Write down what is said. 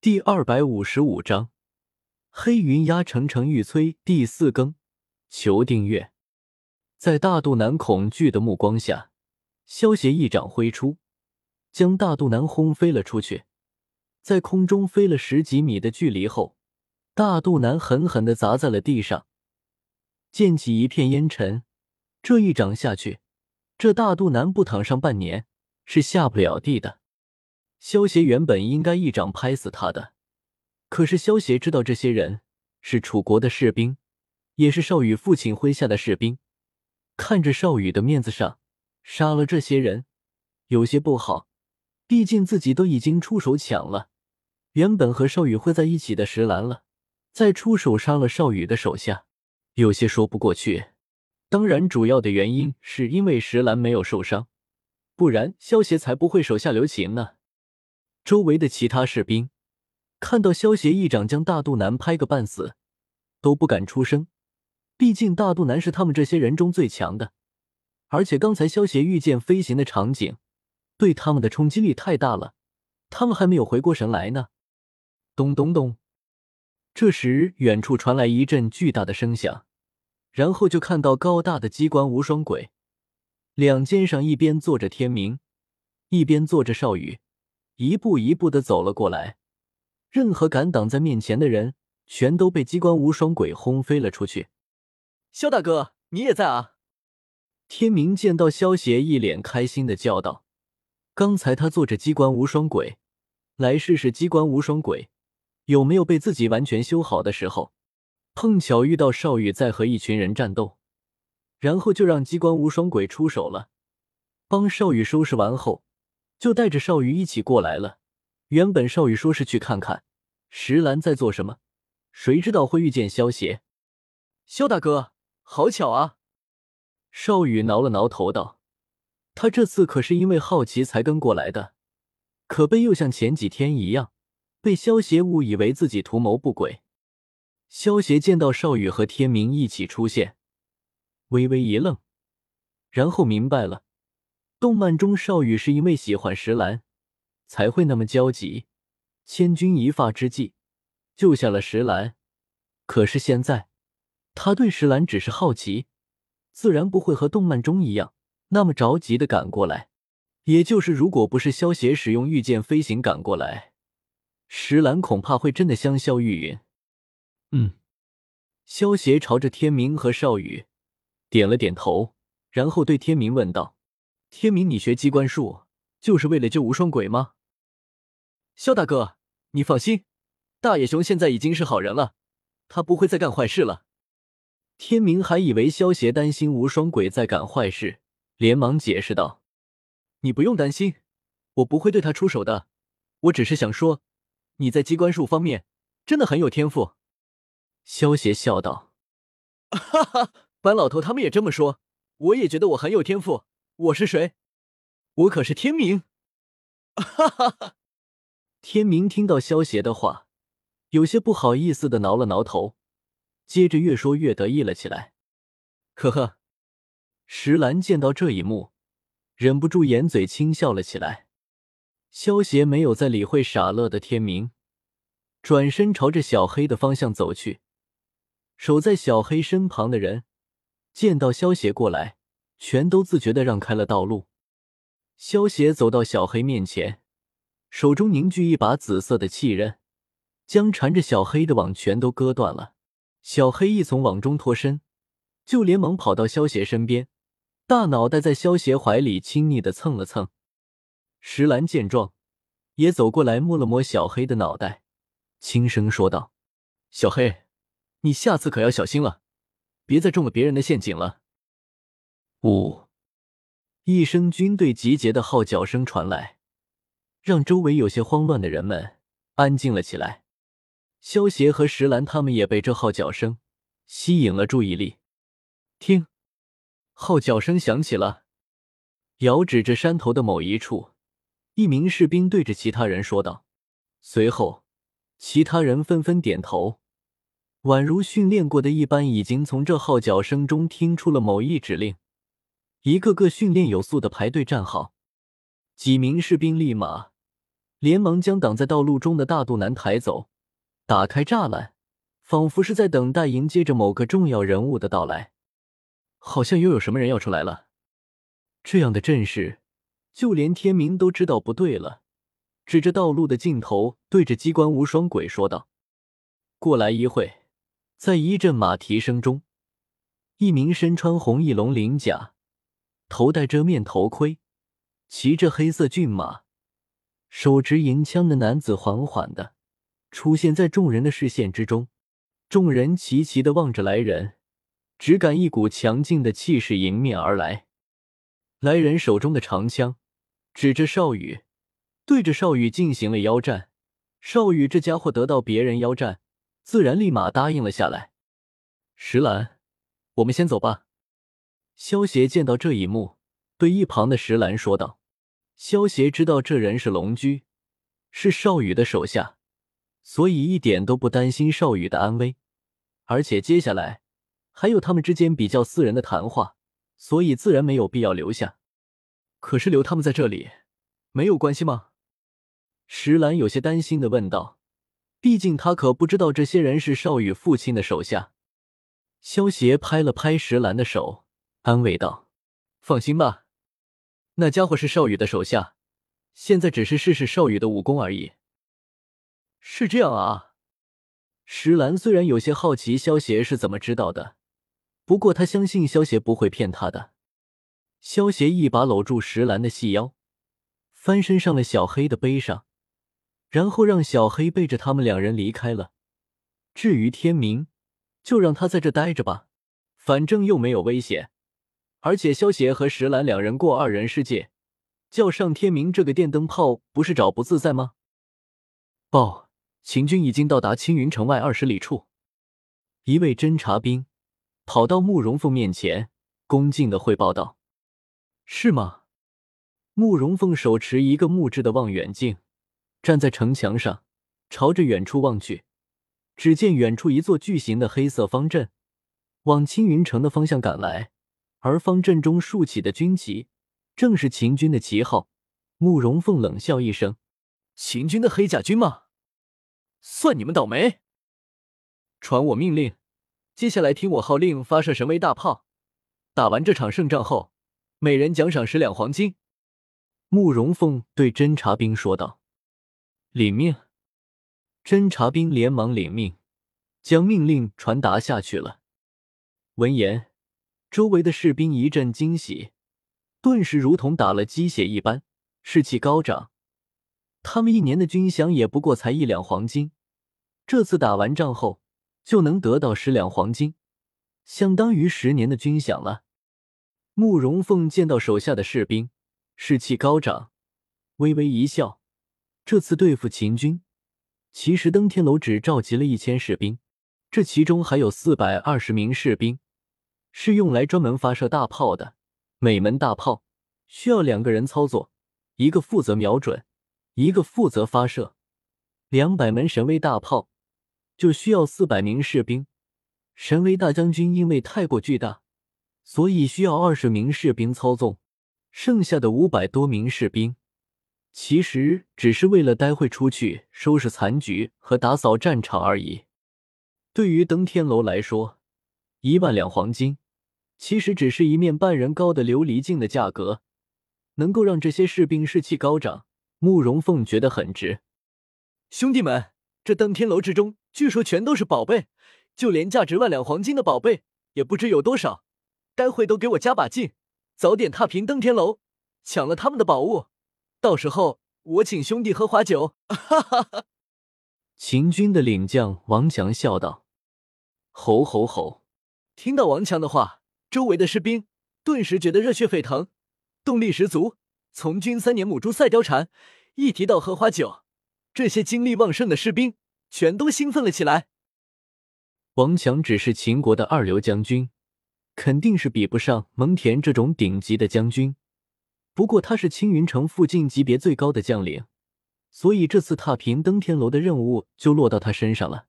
第二百五十五章，黑云压城城欲摧。第四更，求订阅。在大肚腩恐惧的目光下，萧协一掌挥出，将大肚腩轰飞了出去。在空中飞了十几米的距离后，大肚腩狠狠的砸在了地上，溅起一片烟尘。这一掌下去，这大肚腩不躺上半年是下不了地的。萧协原本应该一掌拍死他的，可是萧协知道这些人是楚国的士兵，也是少羽父亲麾下的士兵，看着少羽的面子上，杀了这些人有些不好。毕竟自己都已经出手抢了原本和少羽会在一起的石兰了，再出手杀了少羽的手下，有些说不过去。当然，主要的原因是因为石兰没有受伤，不然萧协才不会手下留情呢。周围的其他士兵看到萧协一掌将大肚腩拍个半死，都不敢出声。毕竟大肚腩是他们这些人中最强的，而且刚才萧协御剑飞行的场景对他们的冲击力太大了，他们还没有回过神来呢。咚咚咚！这时，远处传来一阵巨大的声响，然后就看到高大的机关无双鬼，两肩上一边坐着天明，一边坐着少羽。一步一步的走了过来，任何敢挡在面前的人，全都被机关无双鬼轰飞了出去。肖大哥，你也在啊！天明见到萧邪，一脸开心的叫道：“刚才他坐着机关无双鬼，来试试机关无双鬼有没有被自己完全修好的时候，碰巧遇到少羽在和一群人战斗，然后就让机关无双鬼出手了，帮少羽收拾完后。”就带着少羽一起过来了。原本少羽说是去看看石兰在做什么，谁知道会遇见萧邪。萧大哥，好巧啊！少羽挠了挠头道：“他这次可是因为好奇才跟过来的，可悲又像前几天一样，被萧邪误以为自己图谋不轨。”萧邪见到少羽和天明一起出现，微微一愣，然后明白了。动漫中，少羽是因为喜欢石兰，才会那么焦急，千钧一发之际救下了石兰。可是现在，他对石兰只是好奇，自然不会和动漫中一样那么着急的赶过来。也就是，如果不是萧协使用御剑飞行赶过来，石兰恐怕会真的香消玉殒。嗯，萧协朝着天明和少羽点了点头，然后对天明问道。天明，你学机关术就是为了救无双鬼吗？肖大哥，你放心，大野熊现在已经是好人了，他不会再干坏事了。天明还以为萧邪担心无双鬼在干坏事，连忙解释道：“你不用担心，我不会对他出手的。我只是想说，你在机关术方面真的很有天赋。”萧邪笑道：“哈哈，班老头他们也这么说，我也觉得我很有天赋。”我是谁？我可是天明！哈哈哈！天明听到萧邪的话，有些不好意思的挠了挠头，接着越说越得意了起来。呵呵，石兰见到这一幕，忍不住掩嘴轻笑了起来。萧邪没有再理会傻乐的天明，转身朝着小黑的方向走去。守在小黑身旁的人见到萧邪过来。全都自觉的让开了道路。萧协走到小黑面前，手中凝聚一把紫色的气刃，将缠着小黑的网全都割断了。小黑一从网中脱身，就连忙跑到萧协身边，大脑袋在萧协怀里亲昵的蹭了蹭。石兰见状，也走过来摸了摸小黑的脑袋，轻声说道：“小黑，你下次可要小心了，别再中了别人的陷阱了。”五！一声军队集结的号角声传来，让周围有些慌乱的人们安静了起来。萧协和石兰他们也被这号角声吸引了注意力。听，号角声响起了。遥指着山头的某一处，一名士兵对着其他人说道。随后，其他人纷纷点头，宛如训练过的一般，已经从这号角声中听出了某一指令。一个个训练有素的排队站好，几名士兵立马连忙将挡在道路中的大肚腩抬走，打开栅栏，仿佛是在等待迎接着某个重要人物的到来。好像又有什么人要出来了。这样的阵势，就连天明都知道不对了，指着道路的尽头，对着机关无双鬼说道：“过来一会。”在一阵马蹄声中，一名身穿红翼龙鳞甲、头戴遮面头盔、骑着黑色骏马、手执银枪的男子缓缓的出现在众人的视线之中。众人齐齐的望着来人，只感一股强劲的气势迎面而来。来人手中的长枪指着少羽，对着少羽进行了邀战。少羽这家伙得到别人邀战。自然立马答应了下来。石兰，我们先走吧。萧协见到这一幕，对一旁的石兰说道：“萧协知道这人是龙驹，是少羽的手下，所以一点都不担心少羽的安危。而且接下来还有他们之间比较私人的谈话，所以自然没有必要留下。可是留他们在这里，没有关系吗？”石兰有些担心的问道。毕竟他可不知道这些人是少羽父亲的手下。萧协拍了拍石兰的手，安慰道：“放心吧，那家伙是少羽的手下，现在只是试试少羽的武功而已。”是这样啊。石兰虽然有些好奇萧协是怎么知道的，不过他相信萧协不会骗他的。萧协一把搂住石兰的细腰，翻身上了小黑的背上。然后让小黑背着他们两人离开了。至于天明，就让他在这待着吧，反正又没有危险。而且萧协和石兰两人过二人世界，叫上天明这个电灯泡，不是找不自在吗？报，秦军已经到达青云城外二十里处。一位侦察兵跑到慕容凤面前，恭敬的汇报道：“是吗？”慕容凤手持一个木质的望远镜。站在城墙上，朝着远处望去，只见远处一座巨型的黑色方阵往青云城的方向赶来，而方阵中竖起的军旗正是秦军的旗号。慕容凤冷笑一声：“秦军的黑甲军吗？算你们倒霉！传我命令，接下来听我号令，发射神威大炮。打完这场胜仗后，每人奖赏十两黄金。”慕容凤对侦察兵说道。领命！侦察兵连忙领命，将命令传达下去了。闻言，周围的士兵一阵惊喜，顿时如同打了鸡血一般，士气高涨。他们一年的军饷也不过才一两黄金，这次打完仗后就能得到十两黄金，相当于十年的军饷了。慕容凤见到手下的士兵士气高涨，微微一笑。这次对付秦军，其实登天楼只召集了一千士兵，这其中还有四百二十名士兵是用来专门发射大炮的。每门大炮需要两个人操作，一个负责瞄准，一个负责发射。两百门神威大炮就需要四百名士兵。神威大将军因为太过巨大，所以需要二十名士兵操纵，剩下的五百多名士兵。其实只是为了待会出去收拾残局和打扫战场而已。对于登天楼来说，一万两黄金其实只是一面半人高的琉璃镜的价格，能够让这些士兵士气高涨。慕容凤觉得很值。兄弟们，这登天楼之中据说全都是宝贝，就连价值万两黄金的宝贝也不知有多少。待会都给我加把劲，早点踏平登天楼，抢了他们的宝物。到时候我请兄弟喝花酒，哈哈哈！秦军的领将王强笑道：“吼吼吼！”听到王强的话，周围的士兵顿时觉得热血沸腾，动力十足。从军三年母猪赛貂蝉，一提到荷花酒，这些精力旺盛的士兵全都兴奋了起来。王强只是秦国的二流将军，肯定是比不上蒙恬这种顶级的将军。不过他是青云城附近级别最高的将领，所以这次踏平登天楼的任务就落到他身上了。